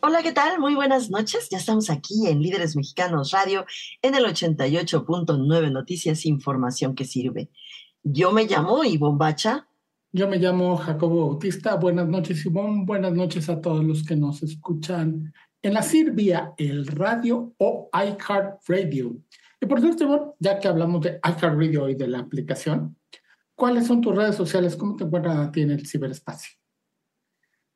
Hola, ¿qué tal? Muy buenas noches. Ya estamos aquí en Líderes Mexicanos Radio en el 88.9 Noticias, información que sirve. Yo me llamo Ivonne Bacha. Yo me llamo Jacobo Bautista. Buenas noches, Ivonne. Buenas noches a todos los que nos escuchan en la Sirvia, el radio o iCard Radio. Y por cierto, Ivonne, ya que hablamos de iCard Radio y de la aplicación, ¿cuáles son tus redes sociales? ¿Cómo te encuentras a ti en el ciberespacio?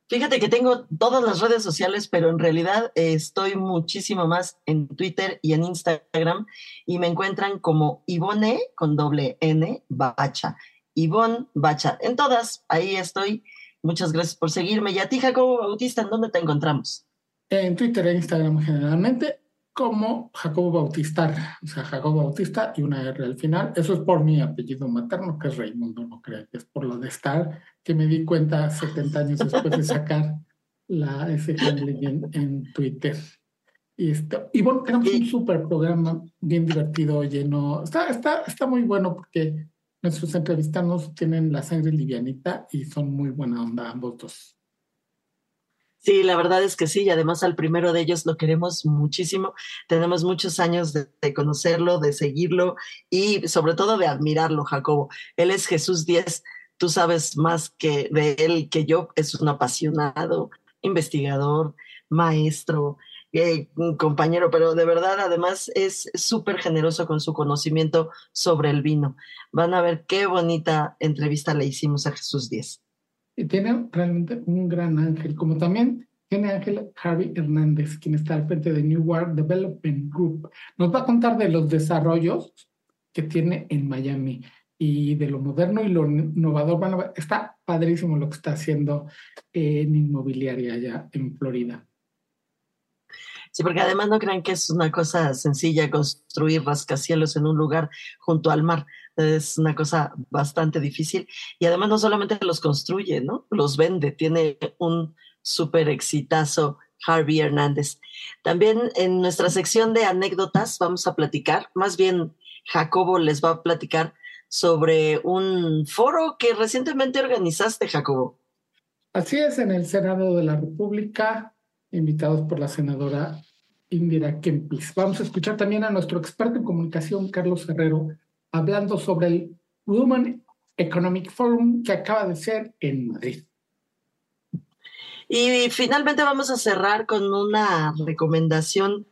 Fíjate que tengo todas las redes sociales, pero en realidad eh, estoy muchísimo más en Twitter y en Instagram y me encuentran como Ivone con doble N Bacha. Ivonne Bacha. En todas, ahí estoy. Muchas gracias por seguirme. Y a ti, Jacobo Bautista, ¿en dónde te encontramos? En Twitter e Instagram generalmente como Jacobo Bautista, o sea, Jacobo Bautista y una R al final. Eso es por mi apellido materno, que es Raimundo, no creo que es por lo de estar, que me di cuenta 70 años después de sacar la ese en, en Twitter. Y, esto, y bueno, tenemos un súper programa bien divertido, lleno. Está, está, está muy bueno porque nuestros entrevistados tienen la sangre livianita y son muy buena onda ambos dos. Sí, la verdad es que sí, y además al primero de ellos lo queremos muchísimo. Tenemos muchos años de, conocerlo, de seguirlo y sobre todo de admirarlo, Jacobo. Él es Jesús Díez, tú sabes más que de él que yo, es un apasionado, investigador, maestro, eh, compañero, pero de verdad además es súper generoso con su conocimiento sobre el vino. Van a ver qué bonita entrevista le hicimos a Jesús Díez y tiene realmente un gran ángel, como también tiene Ángel Harvey Hernández, quien está al frente de New World Development Group. Nos va a contar de los desarrollos que tiene en Miami y de lo moderno y lo innovador. está padrísimo lo que está haciendo en inmobiliaria allá en Florida. Sí, porque además no crean que es una cosa sencilla construir rascacielos en un lugar junto al mar. Es una cosa bastante difícil. Y además no solamente los construye, ¿no? Los vende. Tiene un súper exitazo Harvey Hernández. También en nuestra sección de anécdotas vamos a platicar, más bien Jacobo les va a platicar sobre un foro que recientemente organizaste, Jacobo. Así es, en el Senado de la República invitados por la senadora Indira Kempis. Vamos a escuchar también a nuestro experto en comunicación, Carlos Herrero, hablando sobre el Women Economic Forum que acaba de ser en Madrid. Y finalmente vamos a cerrar con una recomendación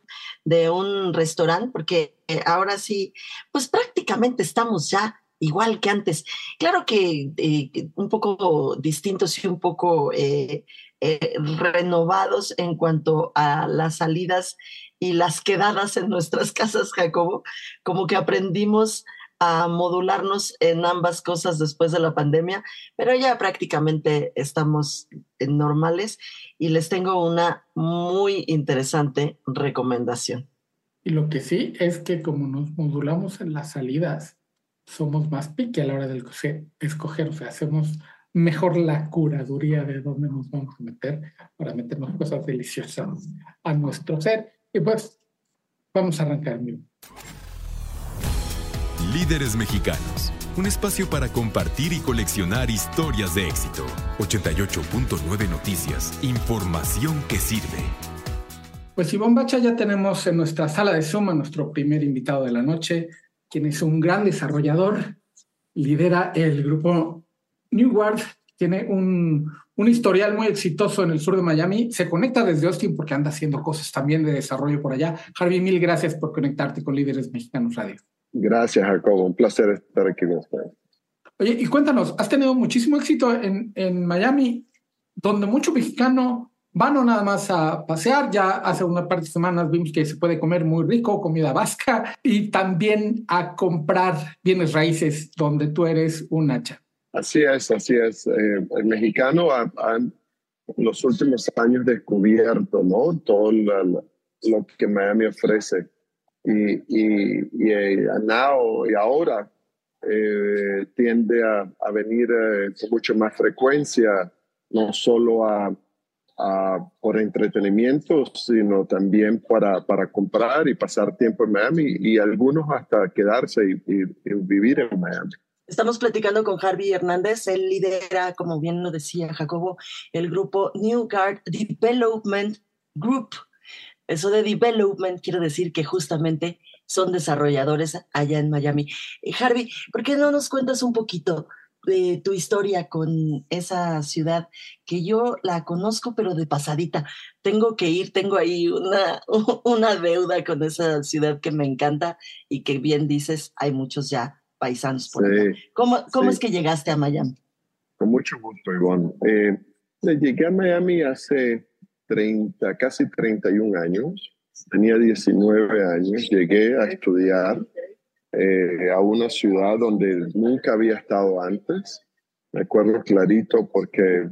de un restaurante, porque eh, ahora sí, pues prácticamente estamos ya igual que antes. Claro que eh, un poco distintos y un poco eh, eh, renovados en cuanto a las salidas y las quedadas en nuestras casas, Jacobo, como que aprendimos a modularnos en ambas cosas después de la pandemia, pero ya prácticamente estamos normales y les tengo una muy interesante recomendación. Y lo que sí es que como nos modulamos en las salidas, somos más pique a la hora de escoger, o sea, hacemos mejor la curaduría de dónde nos vamos a meter para meternos cosas deliciosas a nuestro ser. Y pues vamos a arrancar. Líderes mexicanos. Un espacio para compartir y coleccionar historias de éxito. 88.9 Noticias. Información que sirve. Pues Ivonne Bacha ya tenemos en nuestra sala de Zoom a nuestro primer invitado de la noche, quien es un gran desarrollador, lidera el grupo New World tiene un, historial muy exitoso en el sur de Miami. Se conecta desde Austin porque anda haciendo cosas también de desarrollo por allá. Harvey, mil gracias por conectarte con Líderes Mexicanos Radio. Gracias, Jacobo. Un placer estar aquí con ustedes. Oye, y cuéntanos, has tenido muchísimo éxito en, en Miami, donde mucho mexicano van no nada más a pasear. Ya hace una par de semanas vimos que se puede comer muy rico, comida vasca, y también a comprar bienes raíces, donde tú eres un hacha. Así es, así es. Eh, el mexicano ha, en los últimos años descubierto ¿no? todo lo que Miami ofrece y, y, y, eh, y ahora eh, tiende a, a venir eh, con mucho más frecuencia, no solo a, a, por entretenimiento, sino también para, para comprar y pasar tiempo en Miami y algunos hasta quedarse y, y, y vivir en Miami. Estamos platicando con Harvey Hernández, él lidera, como bien lo decía Jacobo, el grupo New Guard Development Group. Eso de development quiere decir que justamente son desarrolladores allá en Miami. Eh, Harvey, ¿por qué no nos cuentas un poquito de tu historia con esa ciudad que yo la conozco pero de pasadita? Tengo que ir, tengo ahí una, una deuda con esa ciudad que me encanta y que bien dices, hay muchos ya paisanos por sí, ¿Cómo, cómo sí. es que llegaste a Miami? Con mucho gusto, Ivonne. Eh, llegué a Miami hace 30, casi 31 años tenía 19 años, llegué a estudiar eh, a una ciudad donde nunca había estado antes. Me acuerdo clarito porque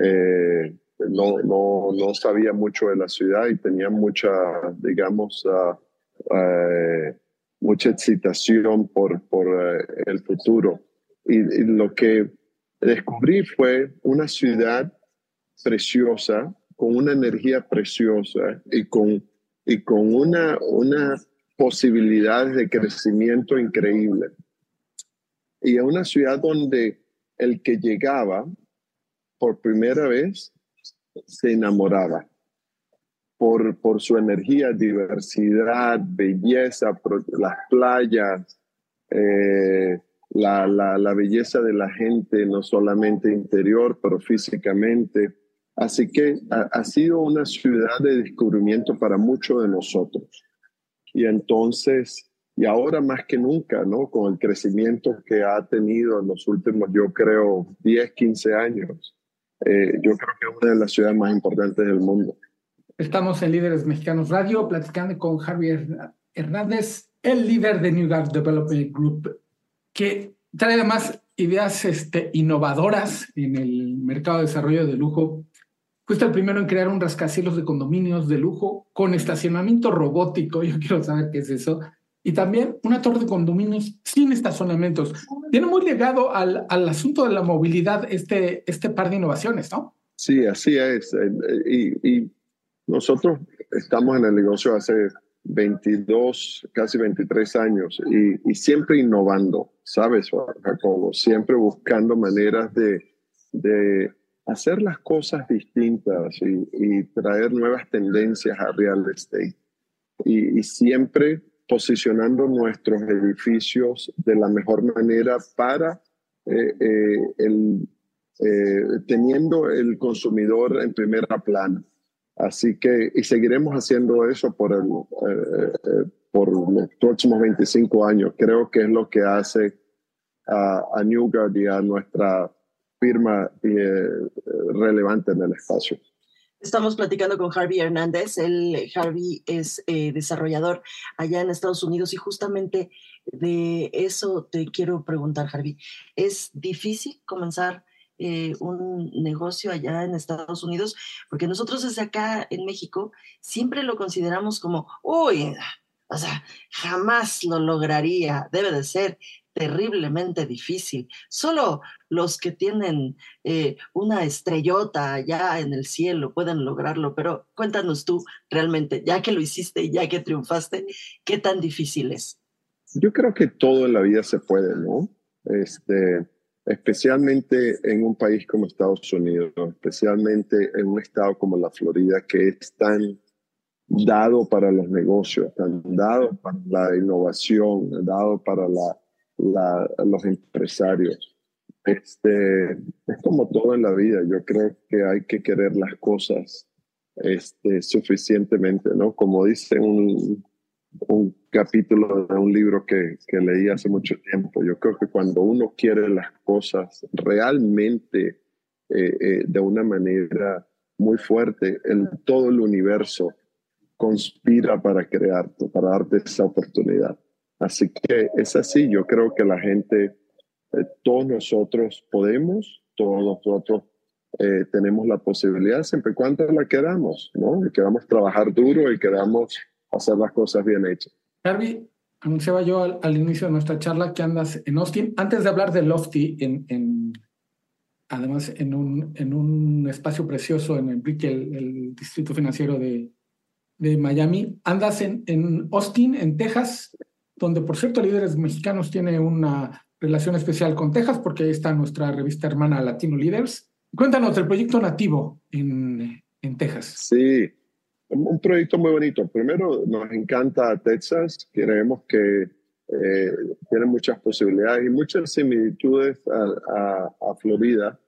eh, no, no, no, sabía mucho de la ciudad y tenía mucha, digamos, uh, uh, mucha excitación por, por el futuro. Y, y lo que descubrí fue una ciudad preciosa, con una energía preciosa y con y con una, una posibilidad de crecimiento increíble. Y a una ciudad donde el que llegaba por primera vez se enamoraba por, por su energía, diversidad, belleza, las playas, eh, la, la, la belleza de la gente, no solamente interior, pero físicamente Así que ha, sido una ciudad de descubrimiento para muchos de nosotros. Y entonces, y ahora más que nunca, ¿no? Con el crecimiento que ha tenido en los últimos, yo creo, 10, 15 años, eh, yo creo que es una de las ciudades más importantes del mundo. Estamos en Líderes Mexicanos Radio, platicando con Javier Hernández, el líder de New Guard Development Group, que trae además ideas este, innovadoras en el mercado de desarrollo de lujo Fuiste el primero en crear un rascacielos de condominios de lujo con estacionamiento robótico. Yo quiero saber qué es eso. Y también una torre de condominios sin estacionamientos. Tiene muy ligado al, al asunto de la movilidad este, este par de innovaciones, ¿no? Sí, así es. Y, y nosotros estamos en el negocio hace 22, casi 23 años y, y siempre innovando, ¿sabes, Jacobo? Siempre buscando maneras de, de hacer las cosas distintas y, traer nuevas tendencias a real estate. Y, y, siempre posicionando nuestros edificios de la mejor manera para eh, eh, el, eh, teniendo el consumidor en primera plana. Así que, y seguiremos haciendo eso por, el, por los próximos 25 años. Creo que es lo que hace a, a Newgard y a nuestra firma eh, relevante en el espacio. Estamos platicando con Harvey Hernández. Él, Harvey, es eh, desarrollador allá en Estados Unidos y justamente de eso te quiero preguntar, Harvey. ¿Es difícil comenzar eh, un negocio allá en Estados Unidos? Porque nosotros desde acá en México siempre lo consideramos como, uy, o sea, jamás lo lograría, debe de ser terriblemente difícil. Solo los que tienen eh, una estrellota allá en el cielo pueden lograrlo, pero cuéntanos tú realmente, ya que lo hiciste y ya que triunfaste, ¿qué tan difícil es? Yo creo que todo en la vida se puede, ¿no? Este, especialmente en un país como Estados Unidos, especialmente en un estado como la Florida, que es tan dado para los negocios, tan dado para la innovación, dado para la, los empresarios. Este, es como todo en la vida, yo creo que hay que querer las cosas este, suficientemente, ¿no? Como dice un, capítulo de un libro que, leí hace mucho tiempo, yo creo que cuando uno quiere las cosas realmente eh, eh, de una manera muy fuerte, todo el universo conspira para crearte, para darte esa oportunidad. Así que es así, yo creo que la gente, eh, todos nosotros podemos, todos nosotros eh, tenemos la posibilidad siempre y cuando la queramos, ¿no? Y queramos trabajar duro y queramos hacer las cosas bien hechas. Harvey, anunciaba yo al, inicio de nuestra charla que andas en Austin. Antes de hablar de Lofty, en, además en un, en un espacio precioso en el Brickell, el distrito financiero de, de Miami, andas en, en Austin, en Texas, donde por cierto Líderes Mexicanos tiene una relación especial con Texas, porque ahí está nuestra revista hermana Latino Leaders. Cuéntanos del proyecto nativo en, en Texas. Sí, un proyecto muy bonito. Primero, nos encanta Texas. Creemos que eh, tiene muchas posibilidades y muchas similitudes a, a, Florida.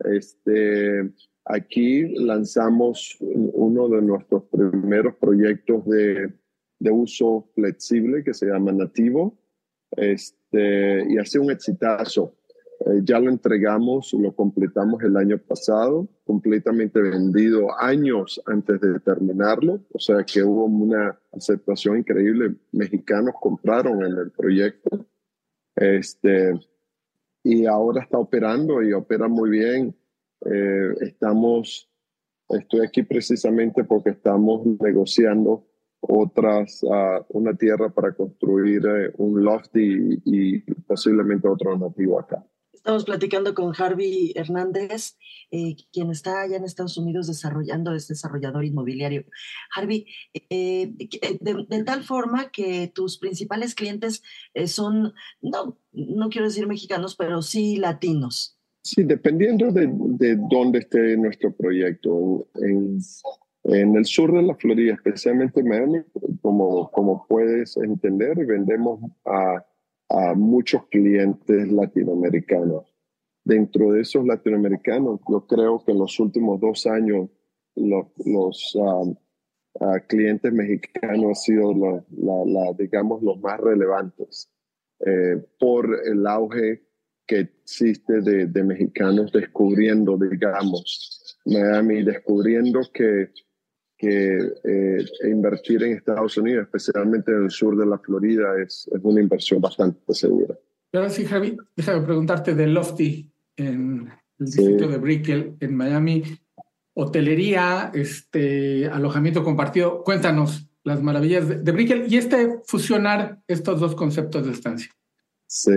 Este, aquí lanzamos uno de nuestros primeros proyectos de, de uso flexible que se llama Nativo este, y hace un exitazo. Eh, ya lo entregamos, lo completamos el año pasado, completamente vendido años antes de terminarlo, o sea que hubo una aceptación increíble. Mexicanos compraron en el proyecto. Este, y ahora está operando y opera muy bien. Eh, estamos, estoy aquí precisamente porque estamos negociando otras, uh, una tierra para construir eh, un loft y, y posiblemente otro nativo acá. Estamos platicando con Harvey Hernández, eh, quien está allá en Estados Unidos desarrollando, es desarrollador inmobiliario. Harvey, eh, eh, de, tal forma que tus principales clientes son, no, no quiero decir mexicanos, pero sí latinos. Sí, dependiendo de, de dónde esté nuestro proyecto. En, en, el sur de la Florida, especialmente en Miami, como, como puedes entender, vendemos a a muchos clientes latinoamericanos. Dentro de esos latinoamericanos, yo creo que en los últimos dos años los, los um, uh, clientes mexicanos han sido, la, digamos, los más relevantes eh, por el auge que existe de, de mexicanos descubriendo, digamos, Miami, descubriendo que que eh, invertir en Estados Unidos, especialmente en el sur de la Florida, es, es una inversión bastante segura. Pero sí, Javi, déjame preguntarte de Lofty en el distrito de Brickell, en Miami. Hotelería, este, alojamiento compartido. Cuéntanos las maravillas de, de Brickell y este fusionar estos dos conceptos de estancia. Sí,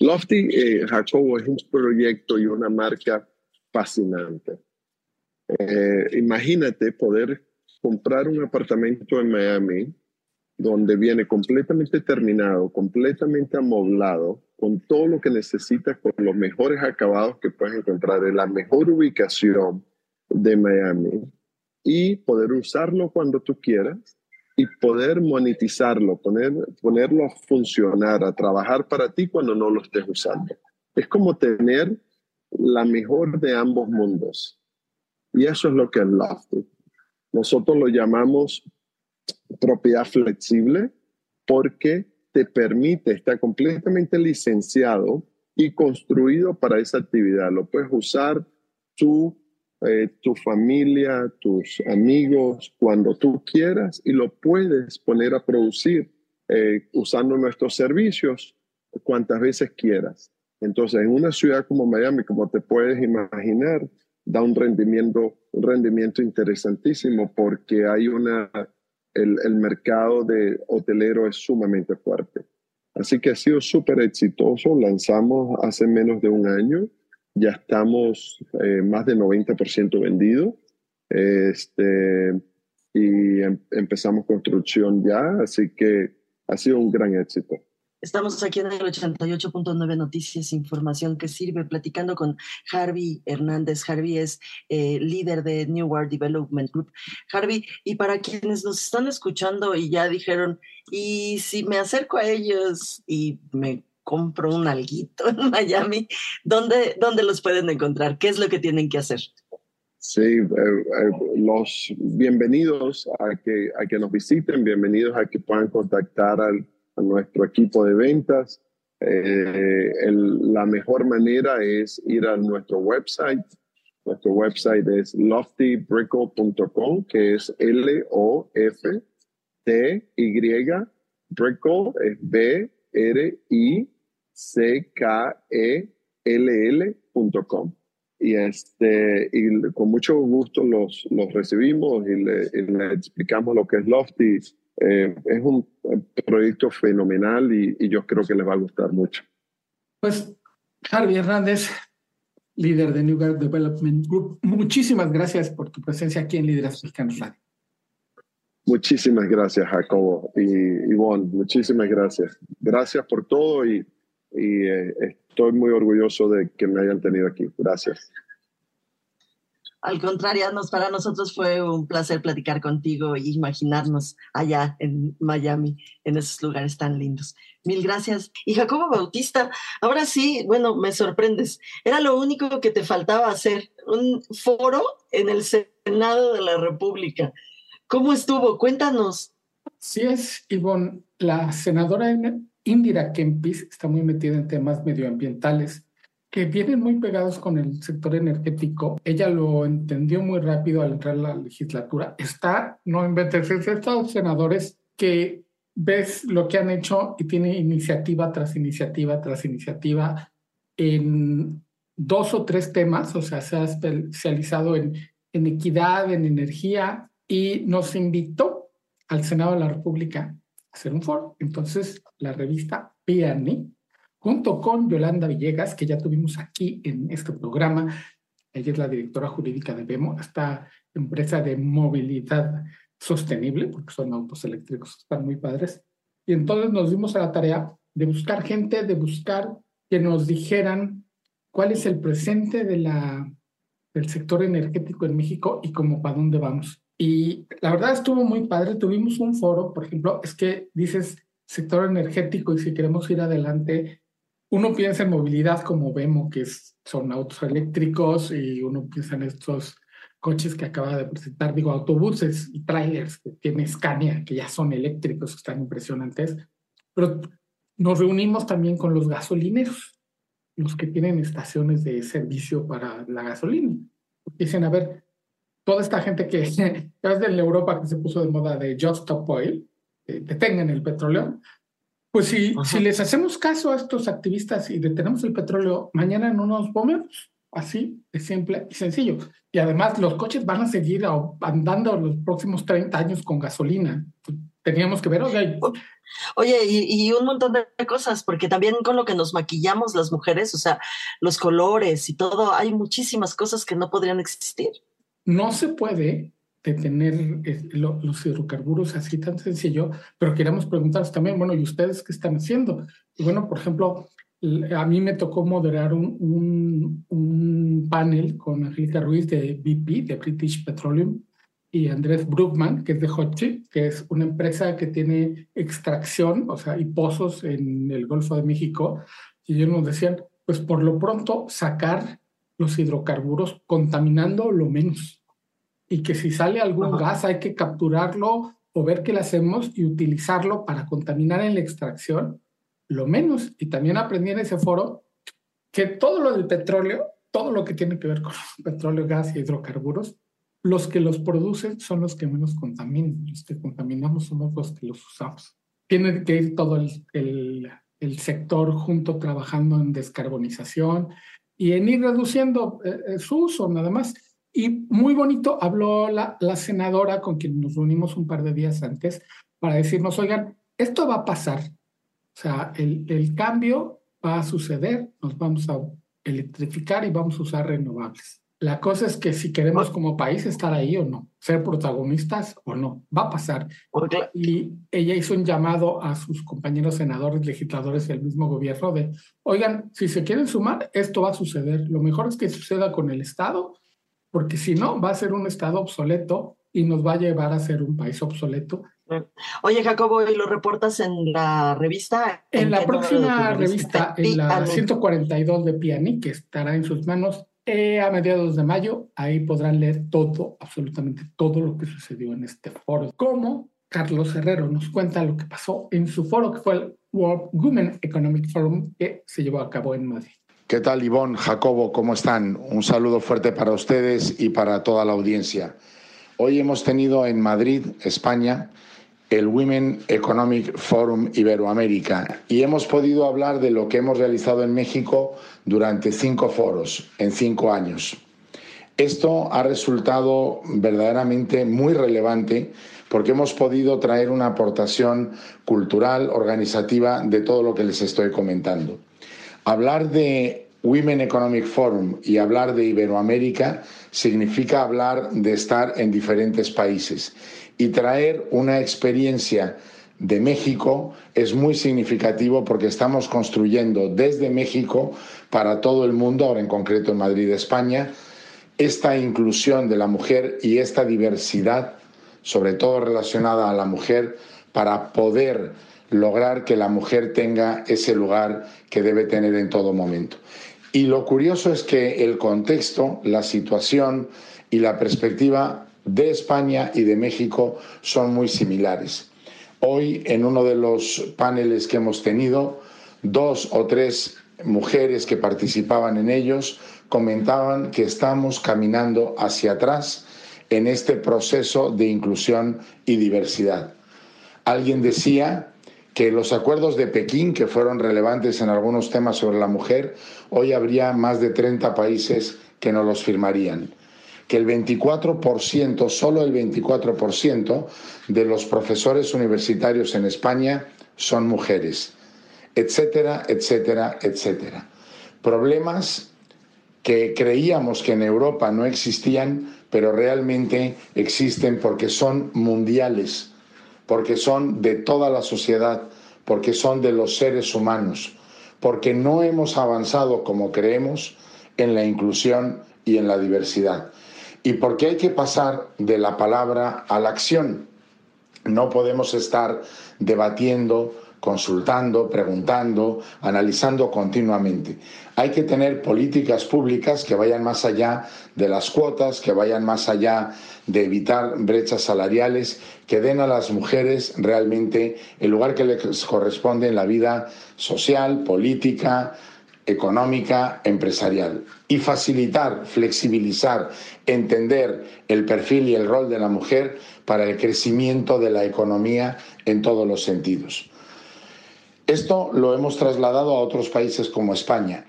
Lofty, eh, Jacobo, es un proyecto y una marca fascinante. Eh, imagínate poder comprar un apartamento en Miami donde viene completamente terminado, completamente amoblado, con todo lo que necesitas, con los mejores acabados que puedes encontrar en la mejor ubicación de Miami y poder usarlo cuando tú quieras y poder monetizarlo, poner, ponerlo a funcionar, a trabajar para ti cuando no lo estés usando. Es como tener la mejor de ambos mundos. Y eso es lo que es Lofty. Nosotros lo llamamos propiedad flexible porque te permite, está completamente licenciado y construido para esa actividad. Lo puedes usar tú, eh, tu familia, tus amigos, cuando tú quieras y lo puedes poner a producir eh, usando nuestros servicios cuantas veces quieras. Entonces, en una ciudad como Miami, como te puedes imaginar, da un rendimiento, un rendimiento interesantísimo porque hay una, el, el mercado de hotelero es sumamente fuerte. Así que ha sido súper exitoso. Lanzamos hace menos de un año. Ya estamos eh, más de 90% vendido. Este, y em, empezamos construcción ya. Así que ha sido un gran éxito. Estamos aquí en el 88.9 Noticias, información que sirve, platicando con Harvey Hernández. Harvey es eh, líder de New World Development Group. Harvey, y para quienes nos están escuchando y ya dijeron, y si me acerco a ellos y me compro un alguito en Miami, ¿dónde, dónde los pueden encontrar? ¿Qué es lo que tienen que hacer? Sí, eh, eh, los bienvenidos a que, a que nos visiten, bienvenidos a que puedan contactar al nuestro equipo de ventas. Eh, la mejor manera es ir a nuestro website. Nuestro website es loftybrickle.com, que es L-O-F-T-Y. Brickle es B-R-I-C-K-E-L-L.com. Y, este, y con mucho gusto los, los recibimos y le, y le explicamos lo que es Lofty eh, es un proyecto fenomenal y, y, yo creo que les va a gustar mucho. Pues, Harvey Hernández, líder de New Guard Development Group, muchísimas gracias por tu presencia aquí en Líderes Mexicanos Radio. Muchísimas gracias, Jacobo y Ivonne. Muchísimas gracias. Gracias por todo y, y eh, estoy muy orgulloso de que me hayan tenido aquí. Gracias. Al contrario, para nosotros fue un placer platicar contigo e imaginarnos allá en Miami, en esos lugares tan lindos. Mil gracias. Y Jacobo Bautista, ahora sí, bueno, me sorprendes. Era lo único que te faltaba hacer, un foro en el Senado de la República. ¿Cómo estuvo? Cuéntanos. Sí es, Ivonne, la senadora Indira Kempis está muy metida en temas medioambientales que vienen muy pegados con el sector energético. Ella lo entendió muy rápido al entrar a la legislatura. Está, no inventes, estos senadores que ves lo que han hecho y tiene iniciativa tras iniciativa tras iniciativa en dos o tres temas, o sea, se ha especializado en, en equidad, en energía, y nos invitó al Senado de la República a hacer un foro. Entonces, la revista PNI junto con Yolanda Villegas, que ya tuvimos aquí en este programa. Ella es la directora jurídica de BEMO, esta empresa de movilidad sostenible, porque son autos eléctricos, están muy padres. Y entonces nos dimos a la tarea de buscar gente, de buscar que nos dijeran cuál es el presente de la, del sector energético en México y cómo para dónde vamos. Y la verdad estuvo muy padre. Tuvimos un foro, por ejemplo, es que dices sector energético y si queremos ir adelante, uno piensa en movilidad como vemos que son autos eléctricos y uno piensa en estos coches que acaba de presentar, digo, autobuses y trailers que tiene Scania, que ya son eléctricos, están impresionantes, pero nos reunimos también con los gasolineros, los que tienen estaciones de servicio para la gasolina. Dicen, a ver, toda esta gente que, ya es de Europa que se puso de moda de Just Stop Oil, detengan el petróleo, pues si, si les hacemos caso a estos activistas y detenemos el petróleo, mañana no nos movemos. Así de simple y sencillo. Y además los coches van a seguir andando los próximos 30 años con gasolina. Teníamos que ver, oye, Oye, y, y, un montón de cosas, porque también con lo que nos maquillamos las mujeres, o sea, los colores y todo, hay muchísimas cosas que no podrían existir. No se puede de tener eh, los hidrocarburos así tan sencillo, pero queríamos preguntarles también, bueno, ¿y ustedes qué están haciendo? Y bueno, por ejemplo, a mí me tocó moderar un, un, un panel con Angélica Ruiz de BP, de British Petroleum, y Andrés Brookman, que es de Hochi, que es una empresa que tiene extracción, o sea, y pozos en el Golfo de México. Y ellos nos decían, pues por lo pronto sacar los hidrocarburos contaminando lo menos y que si sale algún gas hay que capturarlo o ver qué le hacemos y utilizarlo para contaminar en la extracción, lo menos. Y también aprendí en ese foro que todo lo del petróleo, todo lo que tiene que ver con petróleo, gas y hidrocarburos, los que los producen son los que menos contaminan. Los que contaminamos somos los que los usamos. Tiene que ir todo el, el, el sector junto trabajando en descarbonización y en ir reduciendo eh, eh, su uso, nada más. Y muy bonito habló la, la senadora con quien nos reunimos un par de días antes para decirnos, oigan, esto va a pasar. O sea, el, el cambio va a suceder, nos vamos a electrificar y vamos a usar renovables. La cosa es que si queremos como país estar ahí o no, ser protagonistas o no, va a pasar. Y ella hizo un llamado a sus compañeros senadores, legisladores del mismo gobierno de, oigan, si se quieren sumar, esto va a suceder. Lo mejor es que suceda con el Estado porque si no, va a ser un Estado obsoleto y nos va a llevar a ser un país obsoleto. Oye, Jacobo, ¿y lo reportas en la revista? En, la próxima revista, en la 142 de Piani, que estará en sus manos eh, a mediados de mayo. Ahí podrán leer todo, absolutamente todo lo que sucedió en este foro. Como Carlos Herrero nos cuenta lo que pasó en su foro, que fue el World Women Economic Forum, que se llevó a cabo en Madrid. ¿Qué tal, Ivonne, Jacobo? ¿Cómo están? Un saludo fuerte para ustedes y para toda la audiencia. Hoy hemos tenido en Madrid, España, el Women Economic Forum Iberoamérica y hemos podido hablar de lo que hemos realizado en México durante cinco foros, en cinco años. Esto ha resultado verdaderamente muy relevante porque hemos podido traer una aportación cultural, organizativa de todo lo que les estoy comentando. Hablar de Women Economic Forum y hablar de Iberoamérica significa hablar de estar en diferentes países. Y traer una experiencia de México es muy significativo porque estamos construyendo desde México para todo el mundo, ahora en concreto en Madrid, España, esta inclusión de la mujer y esta diversidad sobre todo relacionada a la mujer, para poder lograr que la mujer tenga ese lugar que debe tener en todo momento. Y lo curioso es que el contexto, la situación y la perspectiva de España y de México son muy similares. Hoy, en uno de los paneles que hemos tenido, dos o tres mujeres que participaban en ellos comentaban que estamos caminando hacia atrás en este proceso de inclusión y diversidad. Alguien decía que los acuerdos de Pekín, que fueron relevantes en algunos temas sobre la mujer, hoy habría más de 30 países que no los firmarían. Que el 24%, solo el 24% de los profesores universitarios en España son mujeres, etcétera, etcétera, etcétera. Problemas que creíamos que en Europa no existían, pero realmente existen porque son mundiales, porque son de toda la sociedad, porque son de los seres humanos, porque no hemos avanzado como creemos en la inclusión y en la diversidad, y porque hay que pasar de la palabra a la acción. No podemos estar debatiendo consultando, preguntando, analizando continuamente. Hay que tener políticas públicas que vayan más allá de las cuotas, que vayan más allá de evitar brechas salariales, que den a las mujeres realmente el lugar que les corresponde en la vida social, política, económica, empresarial. Y facilitar, flexibilizar, entender el perfil y el rol de la mujer para el crecimiento de la economía en todos los sentidos. Esto lo hemos trasladado a otros países como España,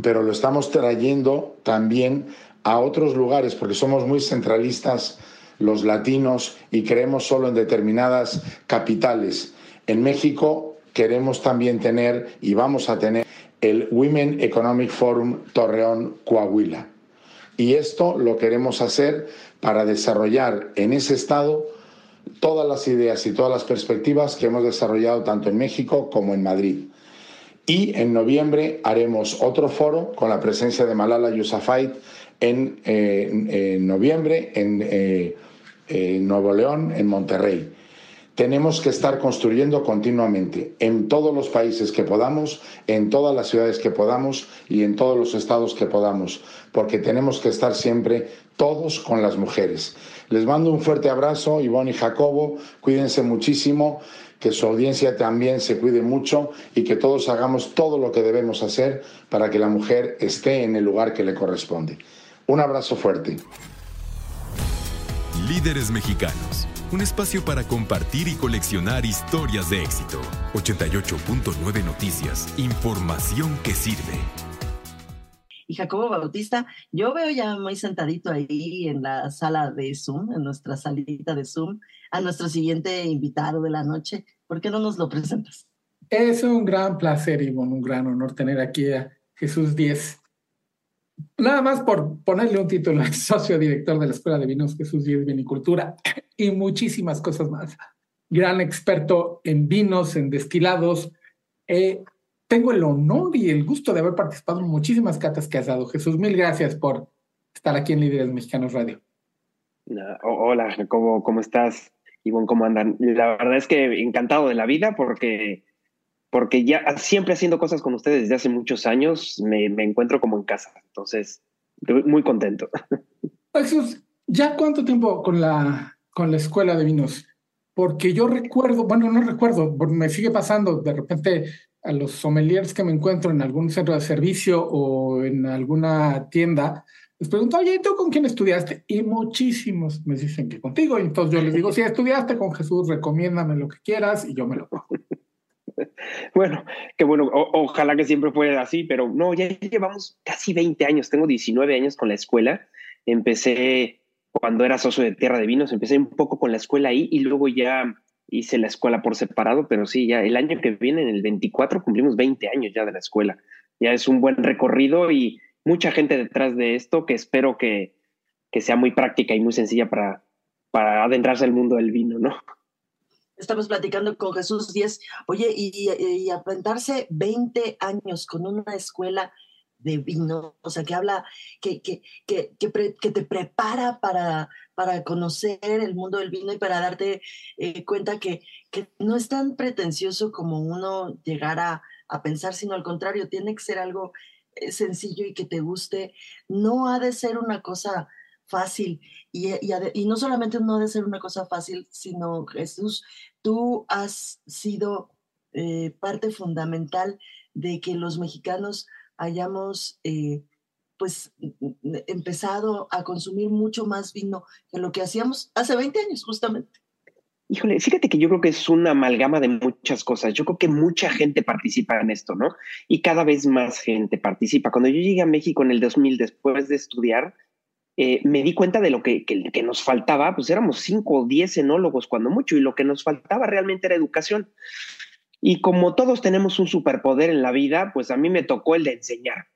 pero lo estamos trayendo también a otros lugares porque somos muy centralistas los latinos y creemos solo en determinadas capitales. En México queremos también tener y vamos a tener el Women Economic Forum Torreón Coahuila. Y esto lo queremos hacer para desarrollar en ese estado todas las ideas y todas las perspectivas que hemos desarrollado tanto en México como en Madrid. Y en noviembre haremos otro foro con la presencia de Malala Yousafzai en, eh, en noviembre en eh, Nuevo León, en Monterrey. Tenemos que estar construyendo continuamente en todos los países que podamos, en todas las ciudades que podamos y en todos los estados que podamos, porque tenemos que estar siempre todos con las mujeres. Les mando un fuerte abrazo, Ivonne y Jacobo, cuídense muchísimo, que su audiencia también se cuide mucho y que todos hagamos todo lo que debemos hacer para que la mujer esté en el lugar que le corresponde. Un abrazo fuerte. Líderes mexicanos, un espacio para compartir y coleccionar historias de éxito. 88.9 Noticias, información que sirve y Jacobo Bautista, yo veo ya muy sentadito ahí en la sala de Zoom, en nuestra salita de Zoom, a nuestro siguiente invitado de la noche. ¿Por qué no nos lo presentas? Es un gran placer, Ivonne, un gran honor tener aquí a Jesús Díez. Nada más por ponerle un título al socio director de la Escuela de Vinos Jesús Díez Vinicultura y muchísimas cosas más. Gran experto en vinos, en destilados. Eh, tengo el honor y el gusto de haber participado en muchísimas catas que has dado. Jesús, mil gracias por estar aquí en Líderes Mexicanos Radio. Hola, ¿cómo, cómo estás? Y bueno, ¿cómo andan? La verdad es que encantado de la vida porque, porque ya siempre haciendo cosas con ustedes desde hace muchos años me, me encuentro como en casa. Entonces, muy contento. Jesús, ¿ya cuánto tiempo con la, con la escuela de vinos? Porque yo recuerdo, bueno, no recuerdo, me sigue pasando, de repente a los sommeliers que me encuentro en algún centro de servicio o en alguna tienda, les pregunto, oye, ¿y tú con quién estudiaste? Y muchísimos me dicen que contigo. Y entonces yo les digo, si estudiaste con Jesús, recomiéndame lo que quieras y yo me lo pongo. Bueno, que bueno, ojalá que siempre fuera así, pero no, ya llevamos casi 20 años, tengo 19 años con la escuela Empecé cuando era socio de Tierra de Vinos, empecé un poco con la escuela ahí y luego ya hice la escuela por separado, pero sí, ya el año que viene, en el 24, cumplimos 20 años ya de la escuela. Ya es un buen recorrido y mucha gente detrás de esto que espero que, que sea muy práctica y muy sencilla para, para adentrarse al mundo del vino, ¿no? Estamos platicando con Jesús Díez. Oye, y, y, 20 años con una escuela de vino, o sea, que habla, que, que, que, que, te prepara para, para conocer el mundo del vino y para darte eh, cuenta que, que no es tan pretencioso como uno llegar a, pensar, sino al contrario, tiene que ser algo eh, sencillo y que te guste. No ha de ser una cosa fácil y, y, y no solamente no ha de ser una cosa fácil, sino Jesús, tú has sido eh, parte fundamental de que los mexicanos hayamos eh, pues empezado a consumir mucho más vino que lo que hacíamos hace 20 años justamente. Híjole, fíjate que yo creo que es una amalgama de muchas cosas. Yo creo que mucha gente participa en esto, ¿no? Y cada vez más gente participa. Cuando yo llegué a México en el 2000, después de estudiar, eh, me di cuenta de lo que, que, que, nos faltaba, pues éramos cinco o diez enólogos cuando mucho, y lo que nos faltaba realmente era educación. Y como todos tenemos un superpoder en la vida, pues a mí me tocó el de enseñar.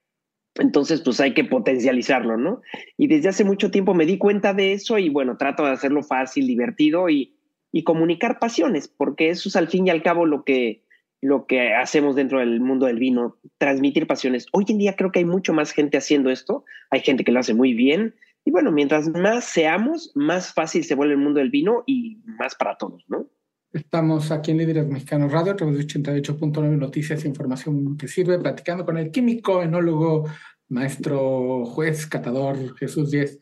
Entonces, pues hay que potencializarlo, ¿no? Y desde hace mucho tiempo me di cuenta de eso y bueno, trato de hacerlo fácil, divertido y, y comunicar pasiones, porque eso es al fin y al cabo lo que, lo que hacemos dentro del mundo del vino, transmitir pasiones. Hoy en día creo que hay mucho más gente haciendo esto, hay gente que lo hace muy bien y bueno, mientras más seamos, más fácil se vuelve el mundo del vino y más para todos, ¿no? Estamos aquí en Líderes Mexicanos Radio, a través de 88.9 Noticias e Información que sirve, platicando con el químico, enólogo, maestro, juez, catador, Jesús Díez.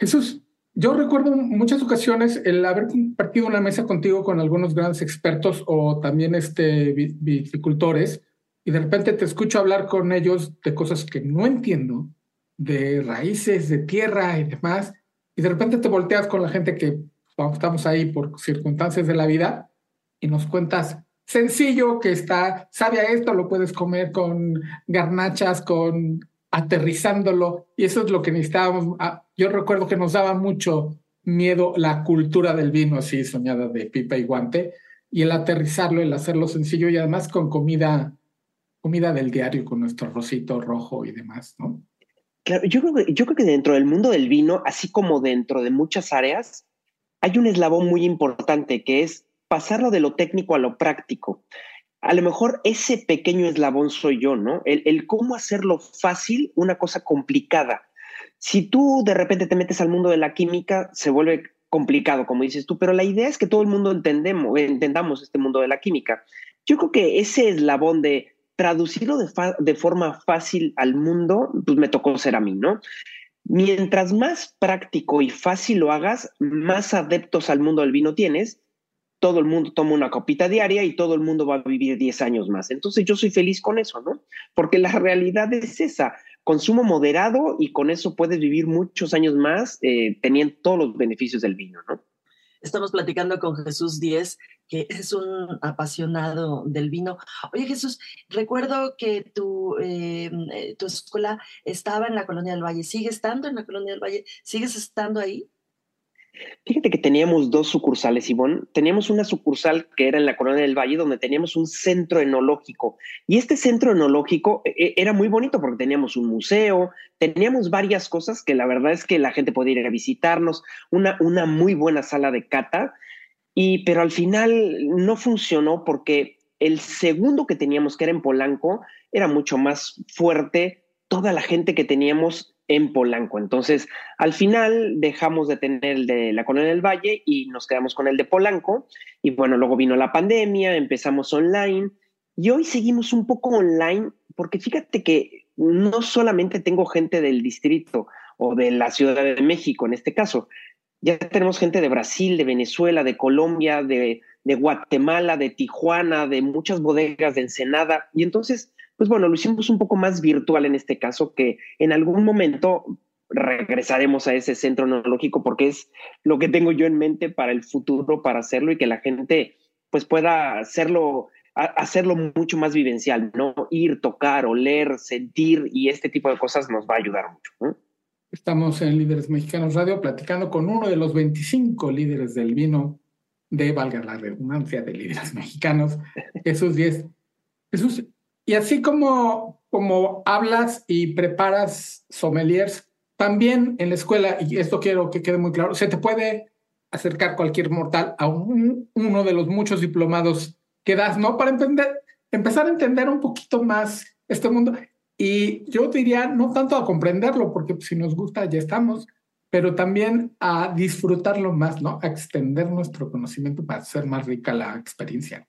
Jesús, yo recuerdo muchas ocasiones el haber compartido una mesa contigo con algunos grandes expertos o también este, viticultores y de repente te escucho hablar con ellos de cosas que no entiendo, de raíces, de tierra y demás, y de repente te volteas con la gente que estamos ahí por circunstancias de la vida y nos cuentas sencillo que está, sabe a esto, lo puedes comer con garnachas, con aterrizándolo, y eso es lo que necesitábamos. Ah, yo recuerdo que nos daba mucho miedo la cultura del vino así soñada de pipa y guante, y el aterrizarlo, el hacerlo sencillo y además con comida, comida del diario, con nuestro rosito rojo y demás, ¿no? Claro, yo creo, yo creo que dentro del mundo del vino, así como dentro de muchas áreas, hay un eslabón muy importante que es pasarlo de lo técnico a lo práctico. A lo mejor ese pequeño eslabón soy yo, ¿no? El, cómo hacerlo fácil, una cosa complicada. Si tú de repente te metes al mundo de la química, se vuelve complicado, como dices tú, pero la idea es que todo el mundo entendemos, entendamos este mundo de la química. Yo creo que ese eslabón de traducirlo de, de forma fácil al mundo, pues me tocó ser a mí, ¿no? Mientras más práctico y fácil lo hagas, más adeptos al mundo del vino tienes. Todo el mundo toma una copita diaria y todo el mundo va a vivir 10 años más. Entonces yo soy feliz con eso, ¿no? Porque la realidad es esa. Consumo moderado y con eso puedes vivir muchos años más eh, teniendo todos los beneficios del vino, ¿no? Estamos platicando con Jesús Díez, que es un apasionado del vino. Oye Jesús, recuerdo que tu, eh, tu escuela estaba en la Colonia del Valle. ¿Sigue estando en la Colonia del Valle? ¿Sigues estando ahí? Fíjate que teníamos dos sucursales, Ivonne. Teníamos una sucursal que era en la Colonia del Valle, donde teníamos un centro enológico. Y este centro enológico eh, eh, era muy bonito porque teníamos un museo, teníamos varias cosas que la verdad es que la gente podía ir a visitarnos, una, una muy buena sala de cata. Y, pero al final no funcionó porque el segundo que teníamos, que era en Polanco, era mucho más fuerte. Toda la gente que teníamos en Polanco. Entonces, al final dejamos de tener el de la Colonia del Valle y nos quedamos con el de Polanco. Y bueno, luego vino la pandemia, empezamos online y hoy seguimos un poco online porque fíjate que no solamente tengo gente del distrito o de la Ciudad de México en este caso, ya tenemos gente de Brasil, de Venezuela, de Colombia, de, de Guatemala, de Tijuana, de muchas bodegas de Ensenada. Y entonces pues bueno, lo hicimos un poco más virtual en este caso, que en algún momento regresaremos a ese centro neurológico porque es lo que tengo yo en mente para el futuro, para hacerlo y que la gente pues pueda hacerlo hacerlo mucho más vivencial, ¿no? Ir, tocar, oler, sentir y este tipo de cosas nos va a ayudar mucho. Estamos en Líderes Mexicanos Radio platicando con uno de los 25 líderes del vino de, valga la redundancia, de líderes mexicanos, Jesús 10. Jesús, y así como, como hablas y preparas sommeliers, también en la escuela, y esto quiero que quede muy claro, se te puede acercar cualquier mortal a uno de los muchos diplomados que das, ¿no? Para entender, empezar a entender un poquito más este mundo. Y yo diría, no tanto a comprenderlo, porque si nos gusta ya estamos, pero también a disfrutarlo más, ¿no? A extender nuestro conocimiento para hacer más rica la experiencia.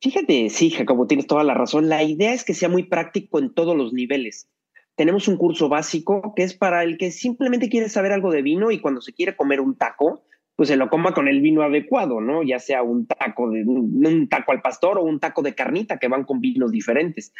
Fíjate, sí, Jacobo, tienes toda la razón. La idea es que sea muy práctico en todos los niveles. Tenemos un curso básico que es para el que simplemente quiere saber algo de vino y cuando se quiere comer un taco, pues se lo coma con el vino adecuado, ¿no? Ya sea un taco de un, taco al pastor o un taco de carnita que van con vinos diferentes.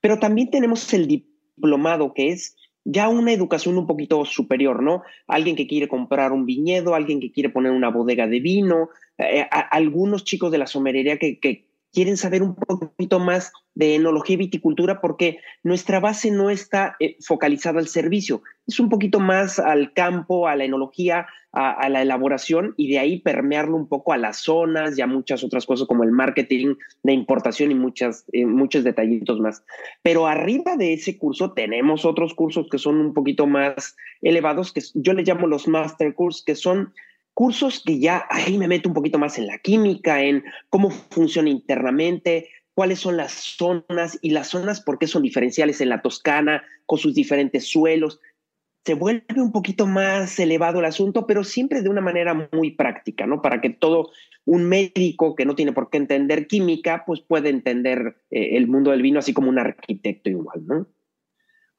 Pero también tenemos el diplomado que es ya una educación un poquito superior, ¿no? Alguien que quiere comprar un viñedo, alguien que quiere poner una bodega de vino, eh, algunos chicos de la somerería que quieren saber un poquito más de enología y viticultura porque nuestra base no está eh, focalizada al servicio, es un poquito más al campo, a la enología, a, la elaboración y de ahí permearlo un poco a las zonas y a muchas otras cosas como el marketing de importación y muchas, eh, muchos detallitos más. Pero arriba de ese curso tenemos otros cursos que son un poquito más elevados, que yo les llamo los master courses, que son cursos que ya ahí me meto un poquito más en la química, en cómo funciona internamente, cuáles son las zonas y las zonas por qué son diferenciales en la Toscana, con sus diferentes suelos. Se vuelve un poquito más elevado el asunto, pero siempre de una manera muy práctica, ¿no? Para que todo un médico que no tiene por qué entender química, pues puede entender eh, el mundo del vino, así como un arquitecto igual, ¿no?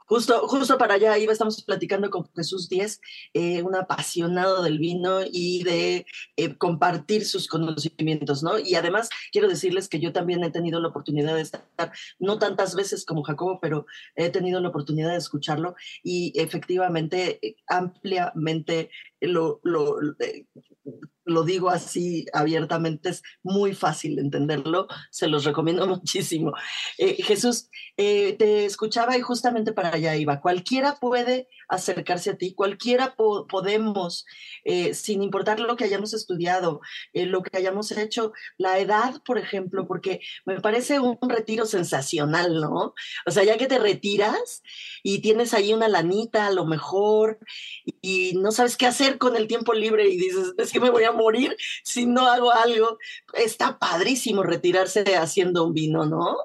Justo, justo para allá iba, estamos platicando con Jesús Díez, eh, un apasionado del vino y de eh, compartir sus conocimientos, ¿no? Y además quiero decirles que yo también he tenido la oportunidad de estar, no tantas veces como Jacobo, pero he tenido la oportunidad de escucharlo y efectivamente eh, ampliamente lo, lo, lo digo así abiertamente, es muy fácil entenderlo, se los recomiendo muchísimo. Eh, Jesús, eh, te escuchaba y justamente para allá iba. Cualquiera puede acercarse a ti, cualquiera podemos, eh, sin importar lo que hayamos estudiado, lo que hayamos hecho, la edad, por ejemplo, porque me parece un retiro sensacional, ¿no? O sea, ya que te retiras y tienes ahí una lanita a lo mejor y no sabes qué hacer con el tiempo libre y dices, es que me voy a morir si no hago algo. Está padrísimo retirarse haciendo un vino, ¿no?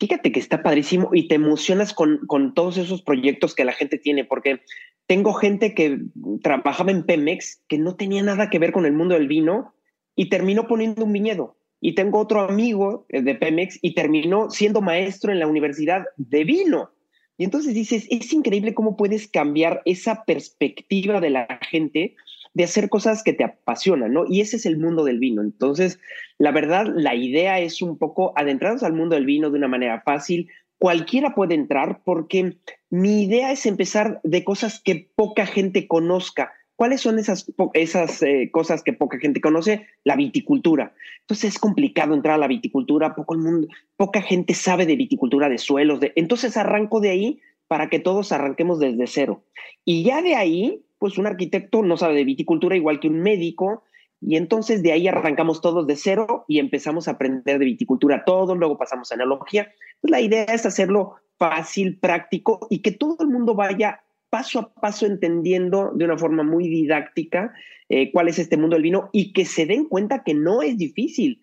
Fíjate que está padrísimo y te emocionas con, con todos esos proyectos que la gente tiene, porque tengo gente que trabajaba en Pemex que no tenía nada que ver con el mundo del vino y terminó poniendo un viñedo. Y tengo otro amigo eh, de Pemex y terminó siendo maestro en la universidad de vino. Y entonces dices, es increíble cómo puedes cambiar esa perspectiva de la gente de hacer cosas que te apasionan, ¿no? Y ese es el mundo del vino. Entonces, la verdad, la idea es un poco adentrarnos al mundo del vino de una manera fácil. Cualquiera puede entrar porque mi idea es empezar de cosas que poca gente conozca. ¿Cuáles son esas, esas eh, cosas que poca gente conoce? La viticultura. Entonces es complicado entrar a la viticultura, poco el mundo, poca gente sabe de viticultura de suelos. De, entonces arranco de ahí para que todos arranquemos desde cero. Y ya de ahí pues un arquitecto no sabe de viticultura igual que un médico, y entonces de ahí arrancamos todos de cero y empezamos a aprender de viticultura todo, luego pasamos a analogía. Pues la idea es hacerlo fácil, práctico y que todo el mundo vaya paso a paso entendiendo de una forma muy didáctica eh, cuál es este mundo del vino y que se den cuenta que no es difícil.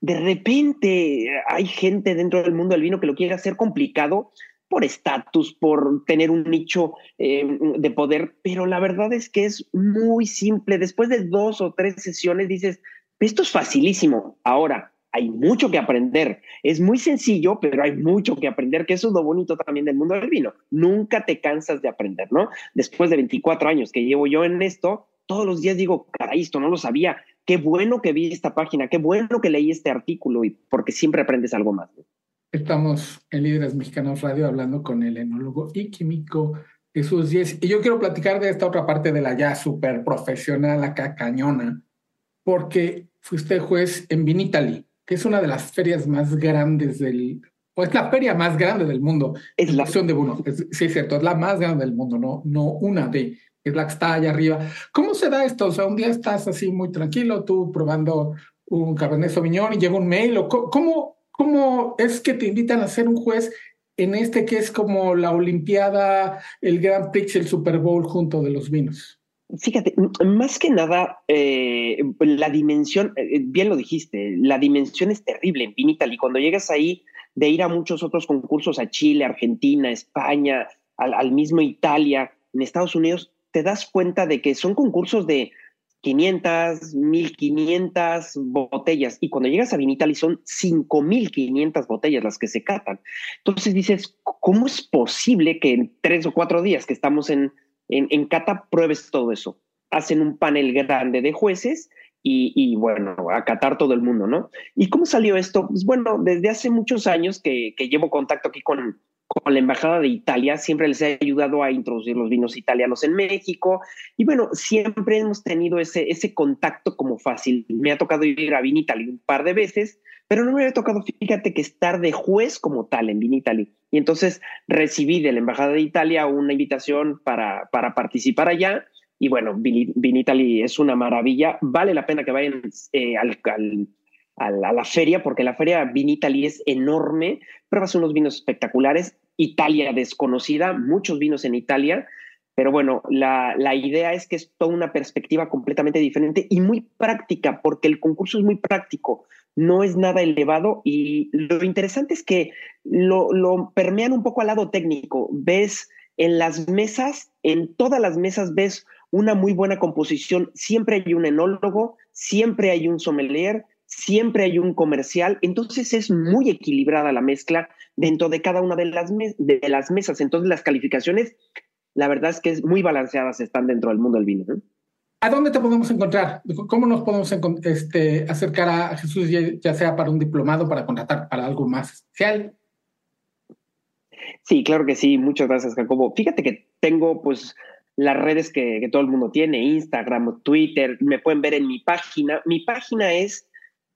De repente hay gente dentro del mundo del vino que lo quiere hacer complicado por estatus, por tener un nicho eh, de poder, pero la verdad es que es muy simple. Después de dos o tres sesiones dices, esto es facilísimo. Ahora, hay mucho que aprender. Es muy sencillo, pero hay mucho que aprender, que eso es lo bonito también del mundo del vino. Nunca te cansas de aprender, ¿no? Después de 24 años que llevo yo en esto, todos los días digo, caray, esto no lo sabía. Qué bueno que vi esta página, qué bueno que leí este artículo, y porque siempre aprendes algo más. Estamos en Líderes Mexicanos Radio hablando con el enólogo y químico Jesús Díez. Y yo quiero platicar de esta otra parte de la ya súper profesional, acá cañona, porque fuiste juez en Vinitali, que es una de las ferias más grandes del, o es la feria más grande del mundo. Es la acción de uno. sí, es cierto, es la más grande del mundo, no, no una de. es la que está allá arriba. ¿Cómo se da esto? O sea, un día estás así muy tranquilo, tú probando un Cabernet Sauvignon y llega un mail, o ¿cómo, cómo es que te invitan a ser un juez en este que es como la Olimpiada, el Grand Prix, el Super Bowl junto de los vinos? Fíjate, más que nada, eh, la dimensión, eh, bien lo dijiste, la dimensión es terrible en Pinital y cuando llegas ahí de ir a muchos otros concursos, a Chile, Argentina, España, al mismo Italia, en Estados Unidos, te das cuenta de que son concursos de 500, 1500 botellas. Y cuando llegas a Vinitali son 5500 botellas las que se catan. Entonces dices, ¿cómo es posible que en tres o cuatro días que estamos en, en, en cata pruebes todo eso? Hacen un panel grande de jueces y, y, bueno, a catar todo el mundo, ¿no? ¿Y cómo salió esto? Pues bueno, desde hace muchos años que, que llevo contacto aquí con, con la Embajada de Italia, siempre les he ayudado a introducir los vinos italianos en México y bueno, siempre hemos tenido ese, ese contacto como fácil. Me ha tocado ir a Vinitali un par de veces, pero no me había tocado, fíjate que estar de juez como tal en Vinitali. Y entonces recibí de la Embajada de Italia una invitación para, para participar allá. Y bueno, Vinitali es una maravilla. Vale la pena que vayan eh, al, al a la, feria, porque la feria Vinitali es enorme, pruebas unos vinos espectaculares, Italia desconocida, muchos vinos en Italia, pero bueno, la, la, idea es que es toda una perspectiva completamente diferente y muy práctica, porque el concurso es muy práctico, no es nada elevado y lo interesante es que lo, lo permean un poco al lado técnico. Ves en las mesas, en todas las mesas ves una muy buena composición, siempre hay un enólogo, siempre hay un sommelier, siempre hay un comercial, entonces es muy equilibrada la mezcla dentro de cada una de las, de las mesas. Entonces las calificaciones, la verdad es que es muy balanceadas están dentro del mundo del vino. ¿A dónde te podemos encontrar? ¿Cómo nos podemos este, acercar a Jesús, ya sea para un diplomado, para contratar para algo más especial? Sí, claro que sí. Muchas gracias, Jacobo. Fíjate que tengo pues las redes que, que todo el mundo tiene, Instagram, Twitter, me pueden ver en mi página. Mi página es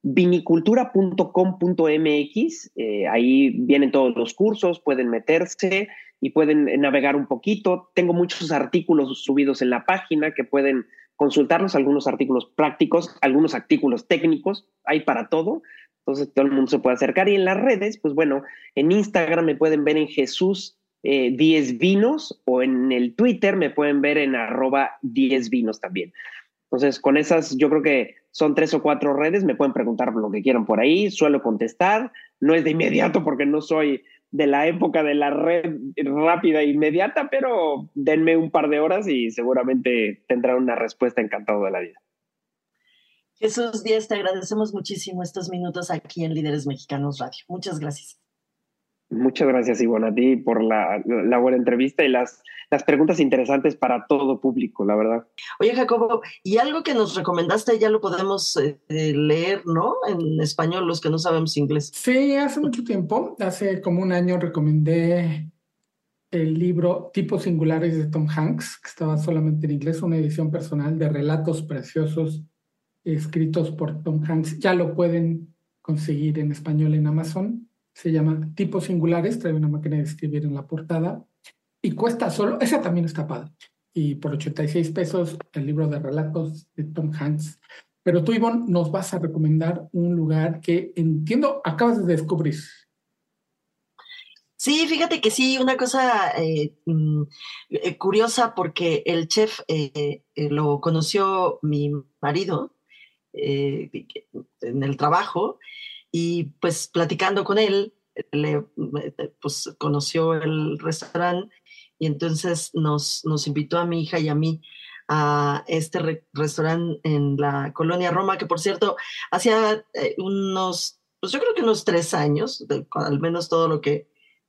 vinicultura.com.mx, eh, ahí vienen todos los cursos, pueden meterse y pueden navegar un poquito. Tengo muchos artículos subidos en la página que pueden consultarlos, algunos artículos prácticos, algunos artículos técnicos, hay para todo. Entonces todo el mundo se puede acercar. Y en las redes, pues bueno, en Instagram me pueden ver en Jesús 10 eh, vinos o en el Twitter me pueden ver en arroba 10 vinos también. Entonces, con esas, yo creo que son tres o cuatro redes, me pueden preguntar lo que quieran por ahí, suelo contestar, no es de inmediato porque no soy de la época de la red rápida e inmediata, pero denme un par de horas y seguramente tendrán una respuesta encantado de la vida. Jesús Díaz, te agradecemos muchísimo estos minutos aquí en Líderes Mexicanos Radio. Muchas gracias. Muchas gracias, Ivonne, a ti por la, la, buena entrevista y las, las preguntas interesantes para todo público, la verdad. Oye, Jacobo, y algo que nos recomendaste ya lo podemos eh, leer, ¿no? En español, los que no sabemos inglés. Sí, hace mucho tiempo, hace como un año recomendé el libro Tipos Singulares de Tom Hanks, que estaba solamente en inglés, una edición personal de relatos preciosos escritos por Tom Hanks. Ya lo pueden conseguir en español en Amazon se llama Tipos Singulares, trae una máquina de escribir en la portada y cuesta solo, esa también está padre. Y por 86 pesos el libro de relatos de Tom Hanks. Pero tú, Ivonne, nos vas a recomendar un lugar que entiendo acabas de descubrir. Sí, fíjate que sí, una cosa eh, mm, eh, curiosa porque el chef eh, lo conoció mi marido en el trabajo y pues platicando con él, le, pues conoció el restaurante y entonces nos, nos invitó a mi hija y a mí a este restaurante en la colonia Roma, que por cierto, hacía eh, unos, pues yo creo que unos tres años, al menos todo lo que,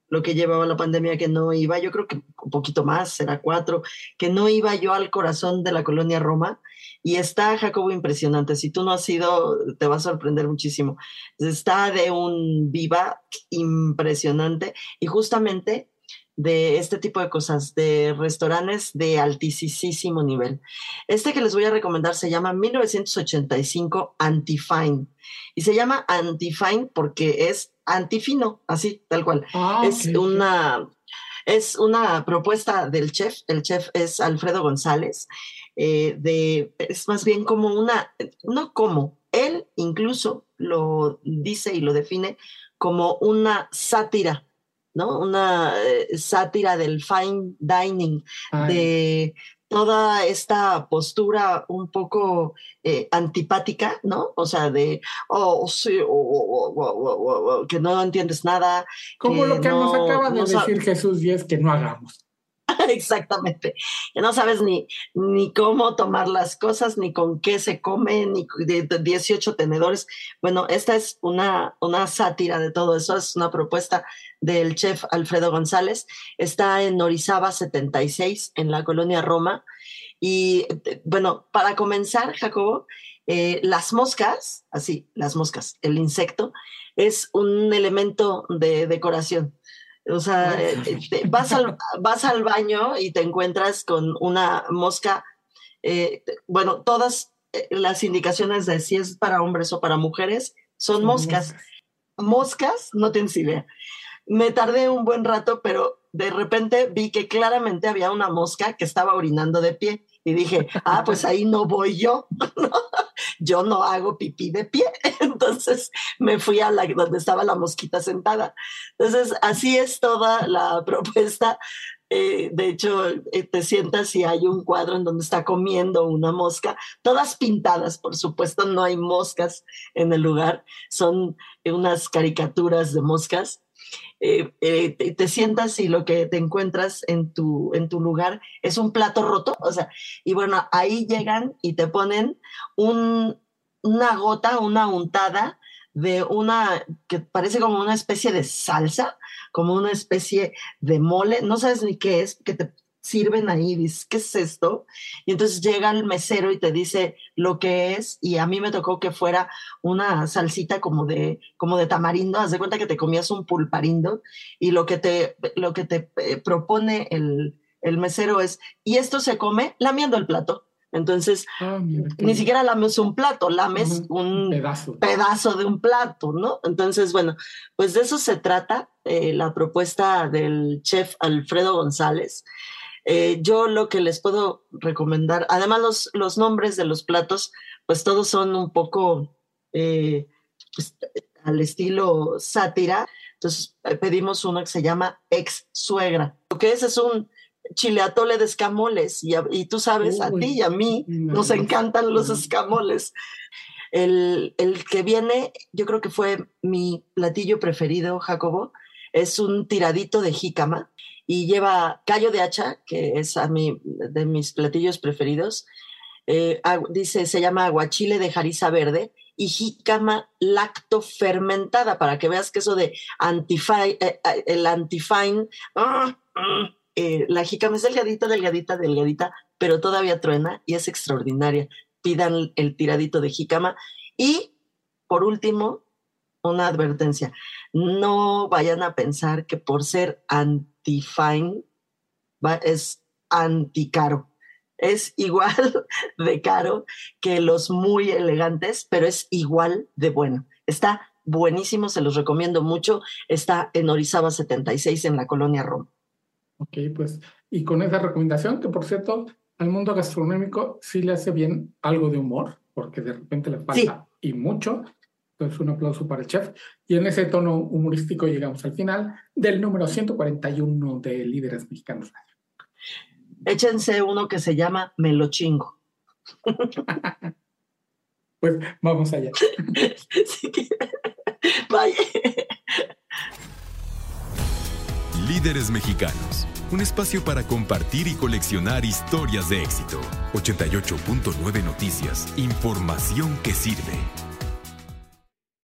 lo que llevaba la pandemia, que no iba, yo creo que un poquito más, será cuatro, que no iba yo al corazón de la colonia Roma y está, Jacobo, impresionante. Si tú no has ido, te va a sorprender muchísimo. Está de un viva impresionante y justamente de este tipo de cosas, de restaurantes de altísimo nivel. Este que les voy a recomendar se llama 1985 Antifine y se llama Antifine porque es antifino, así, tal cual. Ah, es una Es una propuesta del chef, el chef es Alfredo González, eh, de, es más bien como una, no como, él incluso lo dice y lo define como una sátira, ¿no? Una eh, sátira del fine dining, de toda esta postura un poco eh, antipática, ¿no? O sea, de, oh, sí, que no entiendes nada. Como lo que nos acaba de decir Jesús es que no hagamos. Exactamente. Que no sabes ni, ni cómo tomar las cosas, ni con qué se come, ni de 18 tenedores. Bueno, esta es una, una sátira de todo eso. Es una propuesta del chef Alfredo González. Está en Orizaba 76, en la colonia Roma. Y bueno, para comenzar, Jacobo, eh, las moscas, así, las moscas, el insecto, es un elemento de decoración. O sea, eh, eh, vas, al, vas al baño y te encuentras con una mosca. Eh, bueno, todas las indicaciones de si es para hombres o para mujeres son moscas. Moscas, no tienes idea. Me tardé un buen rato, pero de repente vi que claramente había una mosca que estaba orinando de pie y dije, ah, pues ahí no voy yo, yo no hago pipí de pie. Entonces me fui a la donde estaba la mosquita sentada. Entonces, así es toda la propuesta. Eh, de hecho, eh, te sientas y hay un cuadro en donde está comiendo una mosca, todas pintadas, por supuesto, no hay moscas en el lugar, son unas caricaturas de moscas eh, eh, te, sientas y lo que te encuentras en tu, en tu lugar es un plato roto, o sea, y bueno, ahí llegan y te ponen un, una gota, una untada de una que parece como una especie de salsa, como una especie de mole, no sabes ni qué es, que te sirven ahí, dices, ¿qué es esto? Y entonces llega el mesero y te dice lo que es, y a mí me tocó que fuera una salsita como de, como de tamarindo, haz de cuenta que te comías un pulparindo, y lo que te, lo que te eh, propone el, el mesero es, y esto se come lamiendo el plato. Entonces, ah, ni siquiera lames un plato, lames un pedazo. de un plato, ¿no? Entonces, bueno, pues de eso se trata eh, la propuesta del chef Alfredo González. Eh, yo lo que les puedo recomendar, además los, los nombres de los platos, pues todos son un poco eh, pues, al estilo sátira. Entonces eh, pedimos uno que se llama ex suegra. Lo que es es un chile atole de escamoles y, y tú sabes, a ti y a mí nos encantan los escamoles. El, el, que viene, yo creo que fue mi platillo preferido, Jacobo, es un tiradito de jícama y lleva callo de hacha, que es a mí de mis platillos preferidos. Eh, dice, se llama aguachile de jariza verde y jícama lacto fermentada, para que veas que eso de antifine, eh, eh, el antifine, ah, ah, la jícama es delgadita, delgadita, delgadita, pero todavía truena y es extraordinaria. Pidan el tiradito de jícama. Y por último, una advertencia. No vayan a pensar que por ser anti-fine es anti-caro. Es igual de caro que los muy elegantes, pero es igual de bueno. Está buenísimo, se los recomiendo mucho. Está en Orizaba 76 en la colonia Roma. Ok, pues, y con esa recomendación, que por cierto, al mundo gastronómico sí le hace bien algo de humor, porque de repente le pasa y mucho, entonces, un aplauso para el chef. Y en ese tono humorístico llegamos al final del número 141 de Líderes Mexicanos Échense uno que se llama Me lo chingo. pues vamos allá. Vaya. Líderes Mexicanos. Un espacio para compartir y coleccionar historias de éxito. 88.9 Noticias. Información que sirve.